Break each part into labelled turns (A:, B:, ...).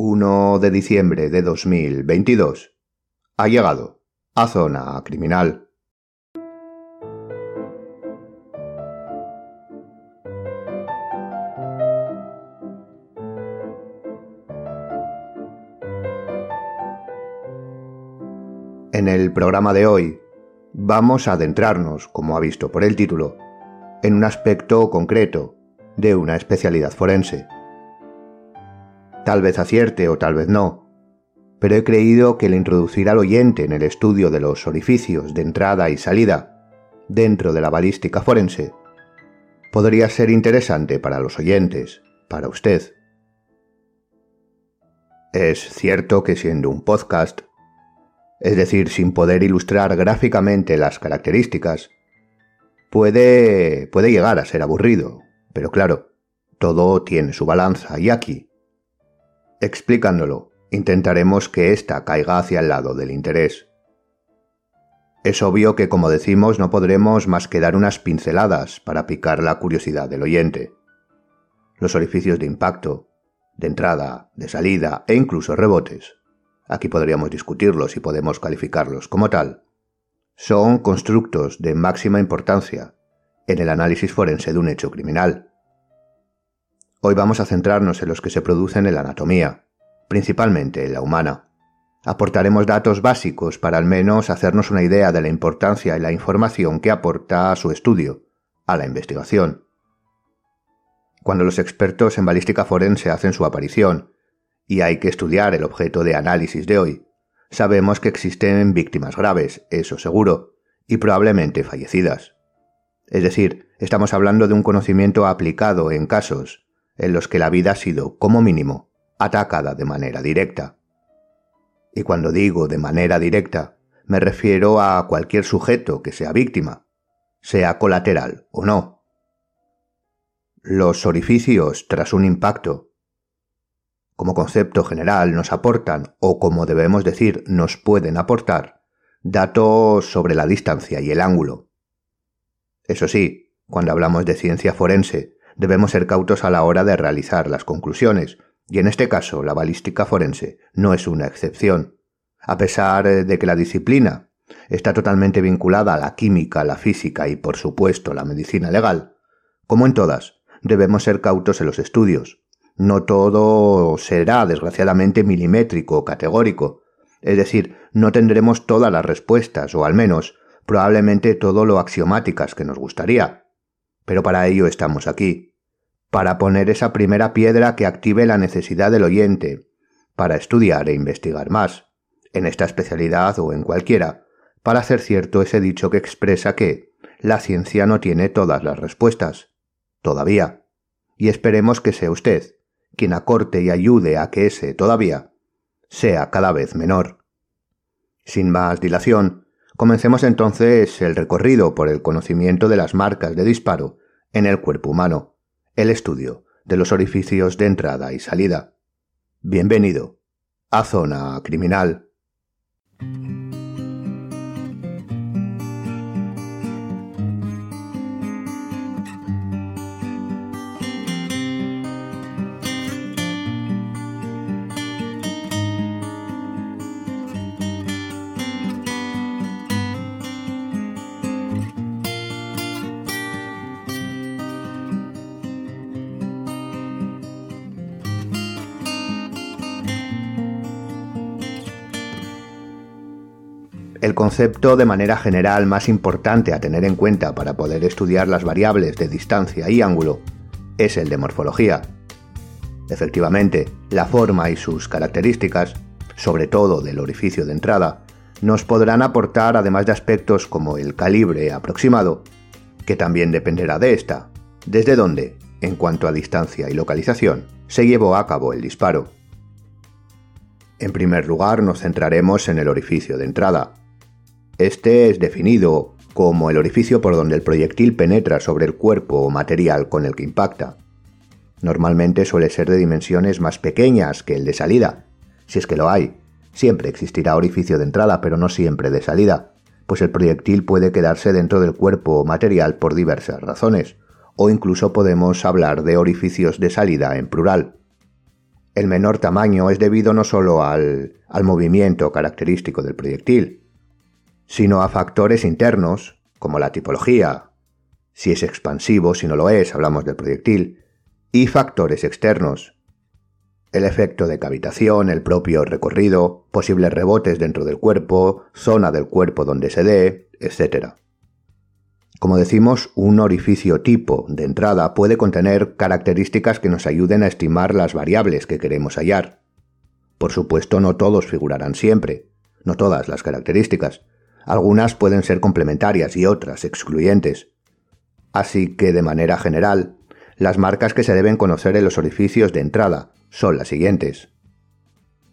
A: 1 de diciembre de 2022. Ha llegado a zona criminal. En el programa de hoy vamos a adentrarnos, como ha visto por el título, en un aspecto concreto de una especialidad forense. Tal vez acierte o tal vez no, pero he creído que el introducir al oyente en el estudio de los orificios de entrada y salida dentro de la balística forense podría ser interesante para los oyentes, para usted. Es cierto que siendo un podcast es decir, sin poder ilustrar gráficamente las características, puede, puede llegar a ser aburrido, pero claro, todo tiene su balanza y aquí, explicándolo, intentaremos que ésta caiga hacia el lado del interés. Es obvio que, como decimos, no podremos más que dar unas pinceladas para picar la curiosidad del oyente. Los orificios de impacto, de entrada, de salida e incluso rebotes aquí podríamos discutirlos y podemos calificarlos como tal, son constructos de máxima importancia en el análisis forense de un hecho criminal. Hoy vamos a centrarnos en los que se producen en la anatomía, principalmente en la humana. Aportaremos datos básicos para al menos hacernos una idea de la importancia y la información que aporta a su estudio, a la investigación. Cuando los expertos en balística forense hacen su aparición y hay que estudiar el objeto de análisis de hoy. Sabemos que existen víctimas graves, eso seguro, y probablemente fallecidas. Es decir, estamos hablando de un conocimiento aplicado en casos en los que la vida ha sido, como mínimo, atacada de manera directa. Y cuando digo de manera directa, me refiero a cualquier sujeto que sea víctima, sea colateral o no. Los orificios tras un impacto como concepto general nos aportan, o como debemos decir, nos pueden aportar, datos sobre la distancia y el ángulo. Eso sí, cuando hablamos de ciencia forense, debemos ser cautos a la hora de realizar las conclusiones, y en este caso la balística forense no es una excepción. A pesar de que la disciplina está totalmente vinculada a la química, la física y por supuesto la medicina legal, como en todas, debemos ser cautos en los estudios, no todo será, desgraciadamente, milimétrico o categórico. Es decir, no tendremos todas las respuestas, o al menos, probablemente todo lo axiomáticas que nos gustaría. Pero para ello estamos aquí, para poner esa primera piedra que active la necesidad del oyente, para estudiar e investigar más, en esta especialidad o en cualquiera, para hacer cierto ese dicho que expresa que la ciencia no tiene todas las respuestas, todavía. Y esperemos que sea usted, quien acorte y ayude a que ese todavía sea cada vez menor. Sin más dilación, comencemos entonces el recorrido por el conocimiento de las marcas de disparo en el cuerpo humano, el estudio de los orificios de entrada y salida. Bienvenido a Zona Criminal. El concepto de manera general más importante a tener en cuenta para poder estudiar las variables de distancia y ángulo es el de morfología. Efectivamente, la forma y sus características, sobre todo del orificio de entrada, nos podrán aportar además de aspectos como el calibre aproximado, que también dependerá de esta, desde dónde, en cuanto a distancia y localización, se llevó a cabo el disparo. En primer lugar nos centraremos en el orificio de entrada, este es definido como el orificio por donde el proyectil penetra sobre el cuerpo o material con el que impacta. Normalmente suele ser de dimensiones más pequeñas que el de salida, si es que lo hay. Siempre existirá orificio de entrada, pero no siempre de salida, pues el proyectil puede quedarse dentro del cuerpo o material por diversas razones, o incluso podemos hablar de orificios de salida en plural. el menor tamaño es debido no solo al, al movimiento característico del proyectil, sino a factores internos, como la tipología, si es expansivo, si no lo es, hablamos del proyectil, y factores externos, el efecto de cavitación, el propio recorrido, posibles rebotes dentro del cuerpo, zona del cuerpo donde se dé, etc. Como decimos, un orificio tipo de entrada puede contener características que nos ayuden a estimar las variables que queremos hallar. Por supuesto, no todos figurarán siempre, no todas las características. Algunas pueden ser complementarias y otras excluyentes. Así que, de manera general, las marcas que se deben conocer en los orificios de entrada son las siguientes.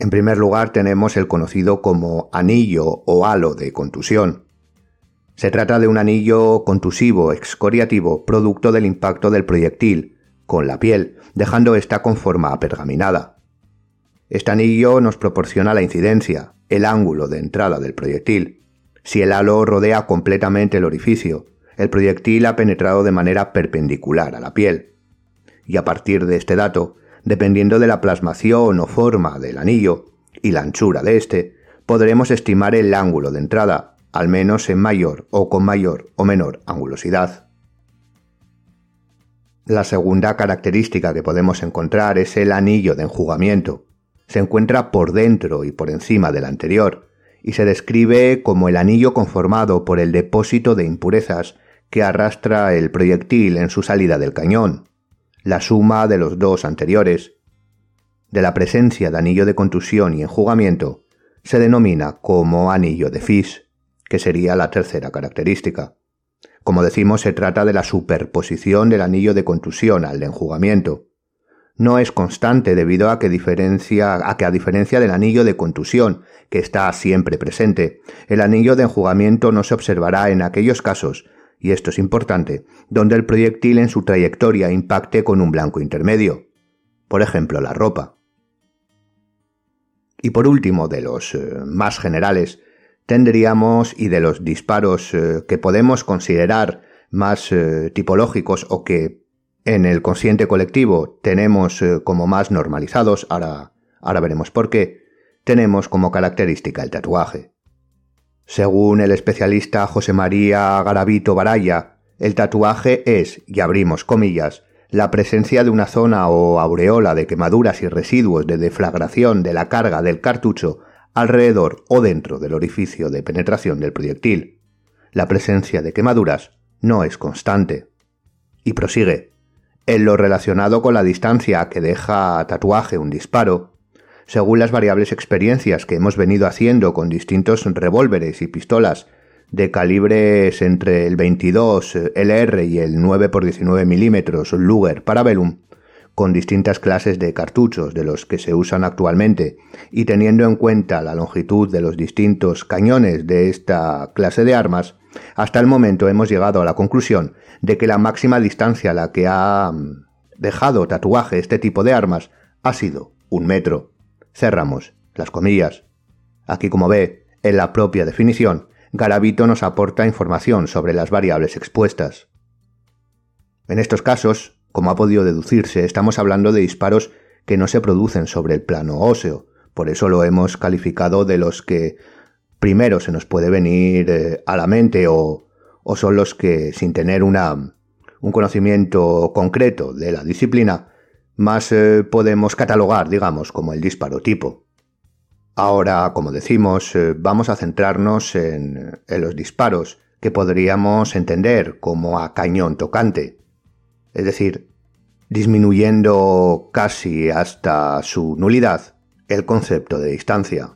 A: En primer lugar tenemos el conocido como anillo o halo de contusión. Se trata de un anillo contusivo excoriativo producto del impacto del proyectil con la piel, dejando esta con forma pergaminada. Este anillo nos proporciona la incidencia, el ángulo de entrada del proyectil. Si el halo rodea completamente el orificio, el proyectil ha penetrado de manera perpendicular a la piel. Y a partir de este dato, dependiendo de la plasmación o forma del anillo y la anchura de éste, podremos estimar el ángulo de entrada, al menos en mayor o con mayor o menor angulosidad. La segunda característica que podemos encontrar es el anillo de enjugamiento. Se encuentra por dentro y por encima del anterior, y se describe como el anillo conformado por el depósito de impurezas que arrastra el proyectil en su salida del cañón, la suma de los dos anteriores, de la presencia de anillo de contusión y enjugamiento, se denomina como anillo de Fish, que sería la tercera característica. Como decimos, se trata de la superposición del anillo de contusión al de enjugamiento. No es constante debido a que, a diferencia del anillo de contusión, que está siempre presente, el anillo de enjugamiento no se observará en aquellos casos y esto es importante, donde el proyectil en su trayectoria impacte con un blanco intermedio, por ejemplo la ropa. Y por último, de los eh, más generales, tendríamos, y de los disparos eh, que podemos considerar más eh, tipológicos o que en el consciente colectivo tenemos como más normalizados, ahora, ahora veremos por qué, tenemos como característica el tatuaje. Según el especialista José María Garavito Baraya, el tatuaje es, y abrimos comillas, la presencia de una zona o aureola de quemaduras y residuos de deflagración de la carga del cartucho alrededor o dentro del orificio de penetración del proyectil. La presencia de quemaduras no es constante. Y prosigue. En lo relacionado con la distancia que deja tatuaje un disparo, según las variables experiencias que hemos venido haciendo con distintos revólveres y pistolas de calibres entre el 22 LR y el 9 x 19 mm Luger Parabellum, con distintas clases de cartuchos de los que se usan actualmente y teniendo en cuenta la longitud de los distintos cañones de esta clase de armas, hasta el momento hemos llegado a la conclusión de que la máxima distancia a la que ha dejado tatuaje este tipo de armas ha sido un metro. Cerramos las comillas. Aquí, como ve, en la propia definición, Garavito nos aporta información sobre las variables expuestas. En estos casos, como ha podido deducirse, estamos hablando de disparos que no se producen sobre el plano óseo, por eso lo hemos calificado de los que primero se nos puede venir eh, a la mente o, o son los que, sin tener un conocimiento concreto de la disciplina, más eh, podemos catalogar, digamos, como el disparo tipo. Ahora, como decimos, eh, vamos a centrarnos en, en los disparos que podríamos entender como a cañón tocante, es decir, disminuyendo casi hasta su nulidad el concepto de distancia.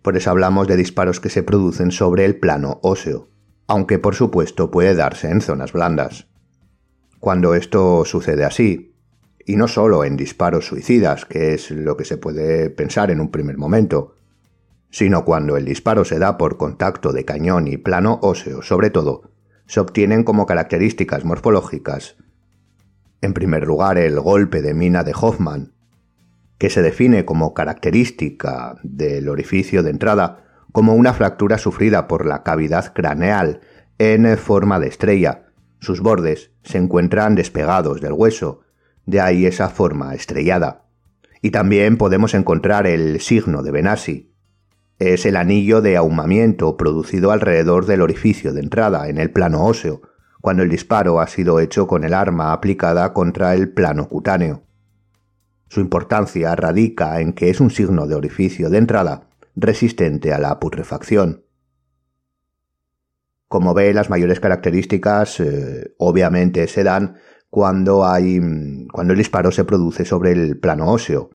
A: Por eso hablamos de disparos que se producen sobre el plano óseo, aunque por supuesto puede darse en zonas blandas. Cuando esto sucede así, y no solo en disparos suicidas, que es lo que se puede pensar en un primer momento, sino cuando el disparo se da por contacto de cañón y plano óseo, sobre todo, se obtienen como características morfológicas. En primer lugar, el golpe de mina de Hoffman, que se define como característica del orificio de entrada como una fractura sufrida por la cavidad craneal en forma de estrella. Sus bordes se encuentran despegados del hueso de ahí esa forma estrellada. Y también podemos encontrar el signo de Benassi. Es el anillo de ahumamiento producido alrededor del orificio de entrada en el plano óseo, cuando el disparo ha sido hecho con el arma aplicada contra el plano cutáneo. Su importancia radica en que es un signo de orificio de entrada resistente a la putrefacción. Como ve, las mayores características eh, obviamente se dan cuando hay cuando el disparo se produce sobre el plano óseo,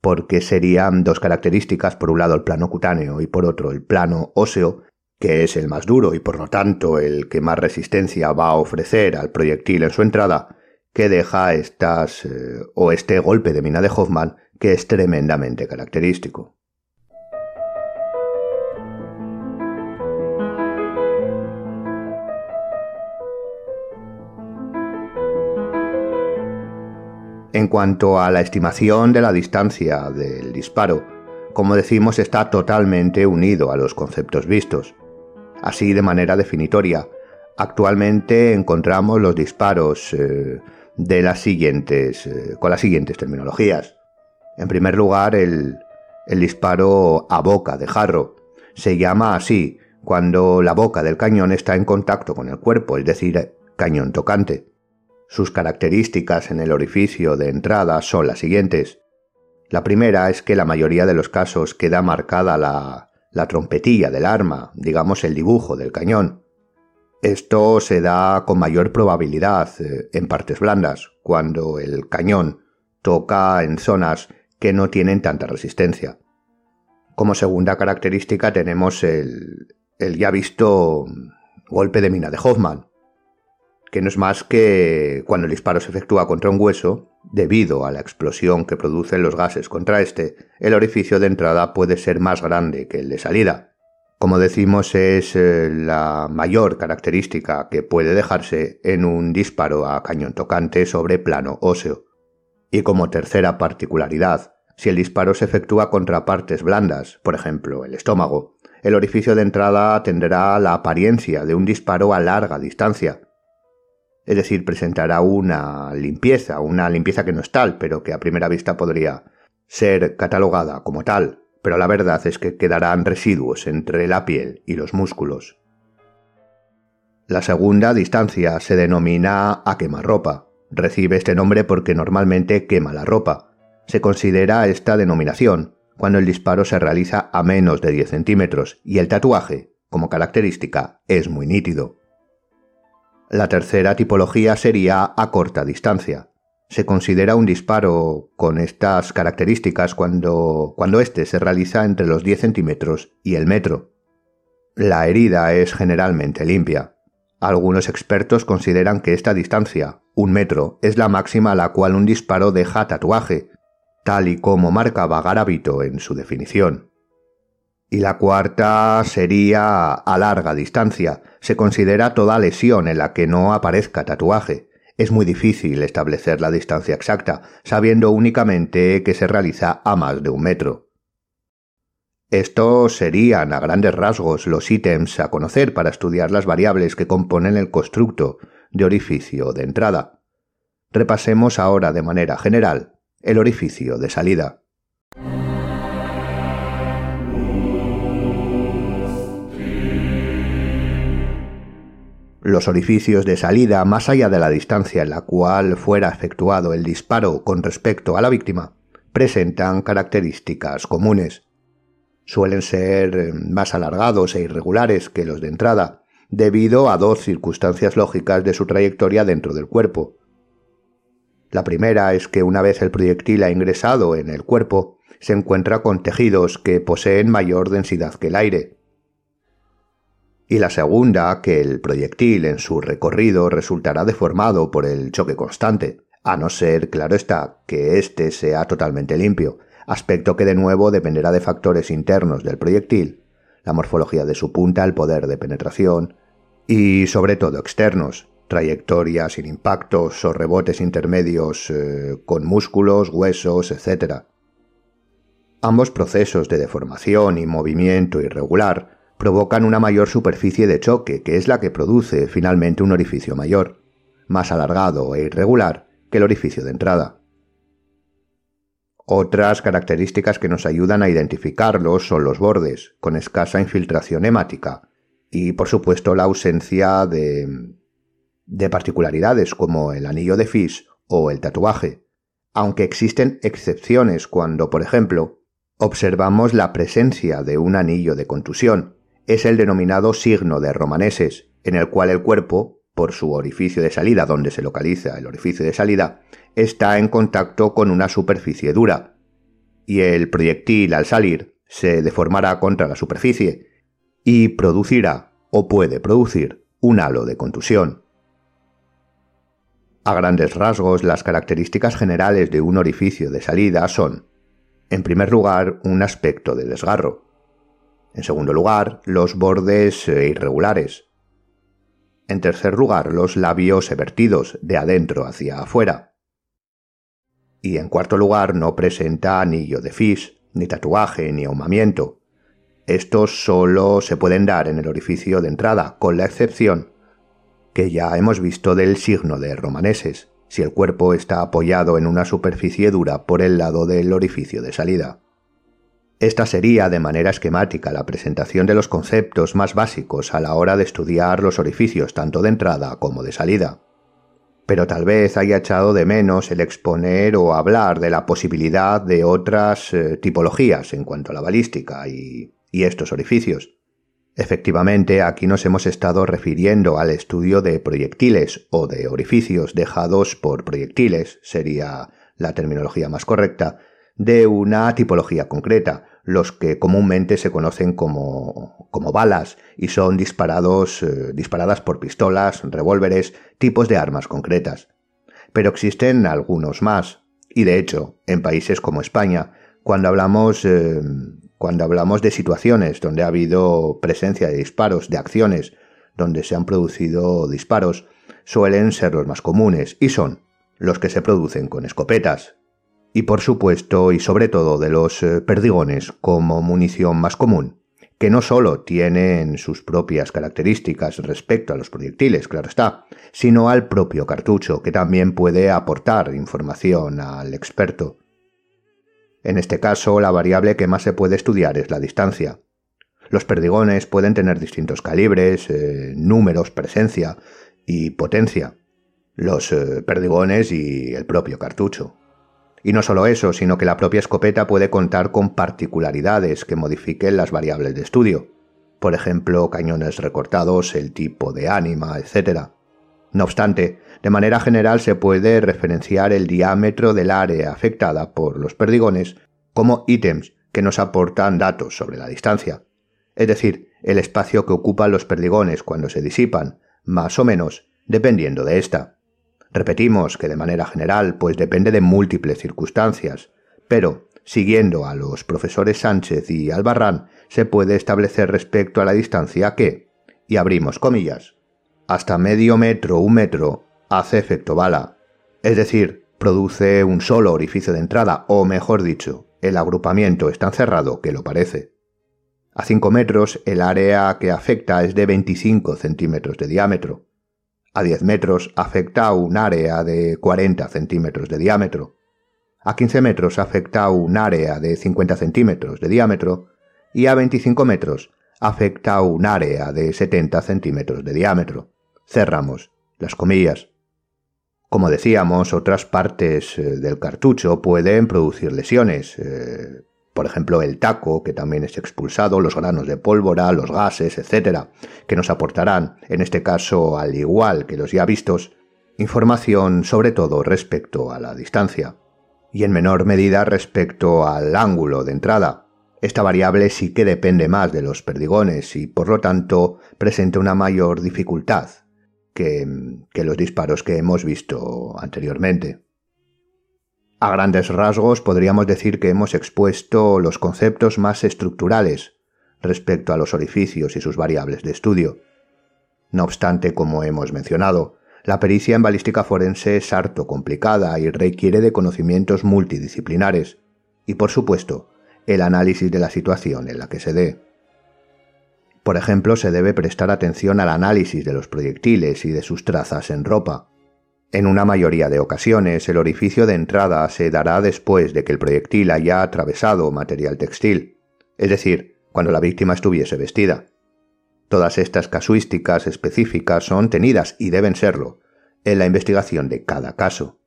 A: porque serían dos características, por un lado el plano cutáneo y por otro el plano óseo, que es el más duro y por lo tanto el que más resistencia va a ofrecer al proyectil en su entrada, que deja estas eh, o este golpe de mina de Hoffman que es tremendamente característico. En cuanto a la estimación de la distancia del disparo, como decimos, está totalmente unido a los conceptos vistos. Así, de manera definitoria, actualmente encontramos los disparos eh, de las siguientes, eh, con las siguientes terminologías. En primer lugar, el, el disparo a boca de jarro. Se llama así cuando la boca del cañón está en contacto con el cuerpo, es decir, cañón tocante. Sus características en el orificio de entrada son las siguientes. La primera es que la mayoría de los casos queda marcada la, la trompetilla del arma, digamos el dibujo del cañón. Esto se da con mayor probabilidad eh, en partes blandas, cuando el cañón toca en zonas que no tienen tanta resistencia. Como segunda característica tenemos el, el ya visto golpe de mina de Hoffman, que no es más que cuando el disparo se efectúa contra un hueso, debido a la explosión que producen los gases contra este, el orificio de entrada puede ser más grande que el de salida. Como decimos, es eh, la mayor característica que puede dejarse en un disparo a cañón tocante sobre plano óseo. Y como tercera particularidad, si el disparo se efectúa contra partes blandas, por ejemplo el estómago, el orificio de entrada tendrá la apariencia de un disparo a larga distancia, es decir, presentará una limpieza, una limpieza que no es tal, pero que a primera vista podría ser catalogada como tal, pero la verdad es que quedarán residuos entre la piel y los músculos. La segunda distancia se denomina a quemarropa. Recibe este nombre porque normalmente quema la ropa. Se considera esta denominación cuando el disparo se realiza a menos de 10 centímetros y el tatuaje, como característica, es muy nítido. La tercera tipología sería a corta distancia. Se considera un disparo con estas características cuando, cuando éste se realiza entre los 10 centímetros y el metro. La herida es generalmente limpia. Algunos expertos consideran que esta distancia, un metro, es la máxima a la cual un disparo deja tatuaje, tal y como marcaba Garavito en su definición. Y la cuarta sería a larga distancia. Se considera toda lesión en la que no aparezca tatuaje. Es muy difícil establecer la distancia exacta, sabiendo únicamente que se realiza a más de un metro. Estos serían a grandes rasgos los ítems a conocer para estudiar las variables que componen el constructo de orificio de entrada. Repasemos ahora de manera general el orificio de salida. Los orificios de salida, más allá de la distancia en la cual fuera efectuado el disparo con respecto a la víctima, presentan características comunes. Suelen ser eh, más alargados e irregulares que los de entrada, debido a dos circunstancias lógicas de su trayectoria dentro del cuerpo. La primera es que una vez el proyectil ha ingresado en el cuerpo, se encuentra con tejidos que poseen mayor densidad que el aire, y la segunda, que el proyectil en su recorrido resultará deformado por el choque constante, a no ser, claro está, que éste sea totalmente limpio, aspecto que de nuevo dependerá de factores internos del proyectil, la morfología de su punta, el poder de penetración, y sobre todo externos, trayectorias sin impactos o rebotes intermedios eh, con músculos, huesos, etc. Ambos procesos de deformación y movimiento irregular provocan una mayor superficie de choque, que es la que produce finalmente un orificio mayor, más alargado e irregular que el orificio de entrada. Otras características que nos ayudan a identificarlos son los bordes, con escasa infiltración hemática, y por supuesto la ausencia de, de particularidades como el anillo de Fish o el tatuaje, aunque existen excepciones cuando, por ejemplo, observamos la presencia de un anillo de contusión, es el denominado signo de romaneses, en el cual el cuerpo, por su orificio de salida, donde se localiza el orificio de salida, está en contacto con una superficie dura, y el proyectil al salir se deformará contra la superficie y producirá o puede producir un halo de contusión. A grandes rasgos, las características generales de un orificio de salida son, en primer lugar, un aspecto de desgarro. En segundo lugar, los bordes eh, irregulares. En tercer lugar, los labios evertidos de adentro hacia afuera. Y en cuarto lugar, no presenta anillo de fis, ni tatuaje, ni ahumamiento. Estos solo se pueden dar en el orificio de entrada, con la excepción que ya hemos visto del signo de romaneses, si el cuerpo está apoyado en una superficie dura por el lado del orificio de salida. Esta sería de manera esquemática la presentación de los conceptos más básicos a la hora de estudiar los orificios tanto de entrada como de salida. Pero tal vez haya echado de menos el exponer o hablar de la posibilidad de otras eh, tipologías en cuanto a la balística y estos orificios, Efectivamente, aquí nos hemos estado refiriendo al estudio de proyectiles o de orificios dejados por proyectiles, sería la terminología más correcta, de una tipología concreta, los que comúnmente se conocen como, como balas y son disparados, eh, disparadas por pistolas, revólveres, tipos de armas concretas. Pero existen algunos más, y de hecho, en países como España, cuando hablamos eh, cuando hablamos de situaciones donde ha habido presencia de disparos, de acciones donde se han producido disparos, suelen ser los más comunes y son los que se producen con escopetas. Y por supuesto y sobre todo de los eh, perdigones como munición más común, que no solo tienen sus propias características respecto a los proyectiles, claro está, sino al propio cartucho, que también puede aportar información al experto. En este caso, la variable que más se puede estudiar es la distancia. Los perdigones pueden tener distintos calibres, eh, números, presencia y potencia. Los eh, perdigones y el propio cartucho. Y no solo eso, sino que la propia escopeta puede contar con particularidades que modifiquen las variables de estudio. Por ejemplo, cañones recortados, el tipo de ánima, etc. No obstante, de manera general se puede referenciar el diámetro del área afectada por los perdigones como ítems que nos aportan datos sobre la distancia, es decir, el espacio que ocupan los perdigones cuando se disipan, más o menos, dependiendo de esta. Repetimos que de manera general, pues depende de múltiples circunstancias, pero, siguiendo a los profesores Sánchez y Albarrán, se puede establecer respecto a la distancia que, y abrimos comillas, hasta medio metro, un metro, hace efecto bala. Es decir, produce un solo orificio de entrada, o mejor dicho, el agrupamiento es tan cerrado que lo parece. A 5 metros el área que afecta es de 25 centímetros de diámetro. A 10 metros afecta un área de 40 centímetros de diámetro. A 15 metros afecta un área de 50 centímetros de diámetro. Y a 25 metros afecta un área de 70 centímetros de diámetro. Cerramos las comillas. Como decíamos, otras partes eh, del cartucho pueden producir lesiones. Eh, por ejemplo, el taco, que también es expulsado, los granos de pólvora, los gases, etc., que nos aportarán, en este caso, al igual que los ya vistos, información sobre todo respecto a la distancia, y en menor medida respecto al ángulo de entrada. Esta variable sí que depende más de los perdigones y por lo tanto presenta una mayor dificultad que, los disparos que hemos visto anteriormente. A grandes rasgos podríamos decir que hemos expuesto los conceptos más estructurales respecto a los orificios y sus variables de estudio. No obstante, como hemos mencionado, la pericia en balística forense es harto complicada y requiere de conocimientos multidisciplinares, y por supuesto, el análisis de la situación en la que se dé. Por ejemplo, se debe prestar atención al análisis de los proyectiles y de sus trazas en ropa. En una mayoría de ocasiones, el orificio de entrada se dará después de que el proyectil haya atravesado material textil, es decir, cuando la víctima estuviese vestida. Todas estas casuísticas específicas son tenidas, y deben serlo, en la investigación de cada caso.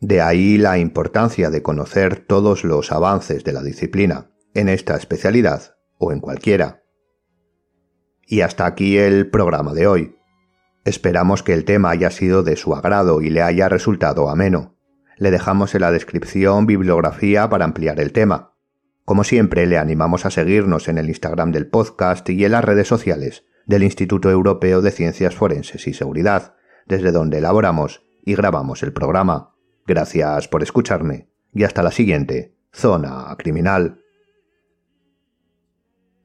A: De ahí la importancia de conocer todos los avances de la disciplina, en esta especialidad o en cualquiera. Y hasta aquí el programa de hoy. Esperamos que el tema haya sido de su agrado y le haya resultado ameno. Le dejamos en la descripción bibliografía para ampliar el tema. Como siempre, le animamos a seguirnos en el Instagram del podcast y en las redes sociales del Instituto Europeo de Ciencias Forenses y Seguridad, desde donde elaboramos y grabamos el programa. Gracias por escucharme y hasta la siguiente, Zona Criminal.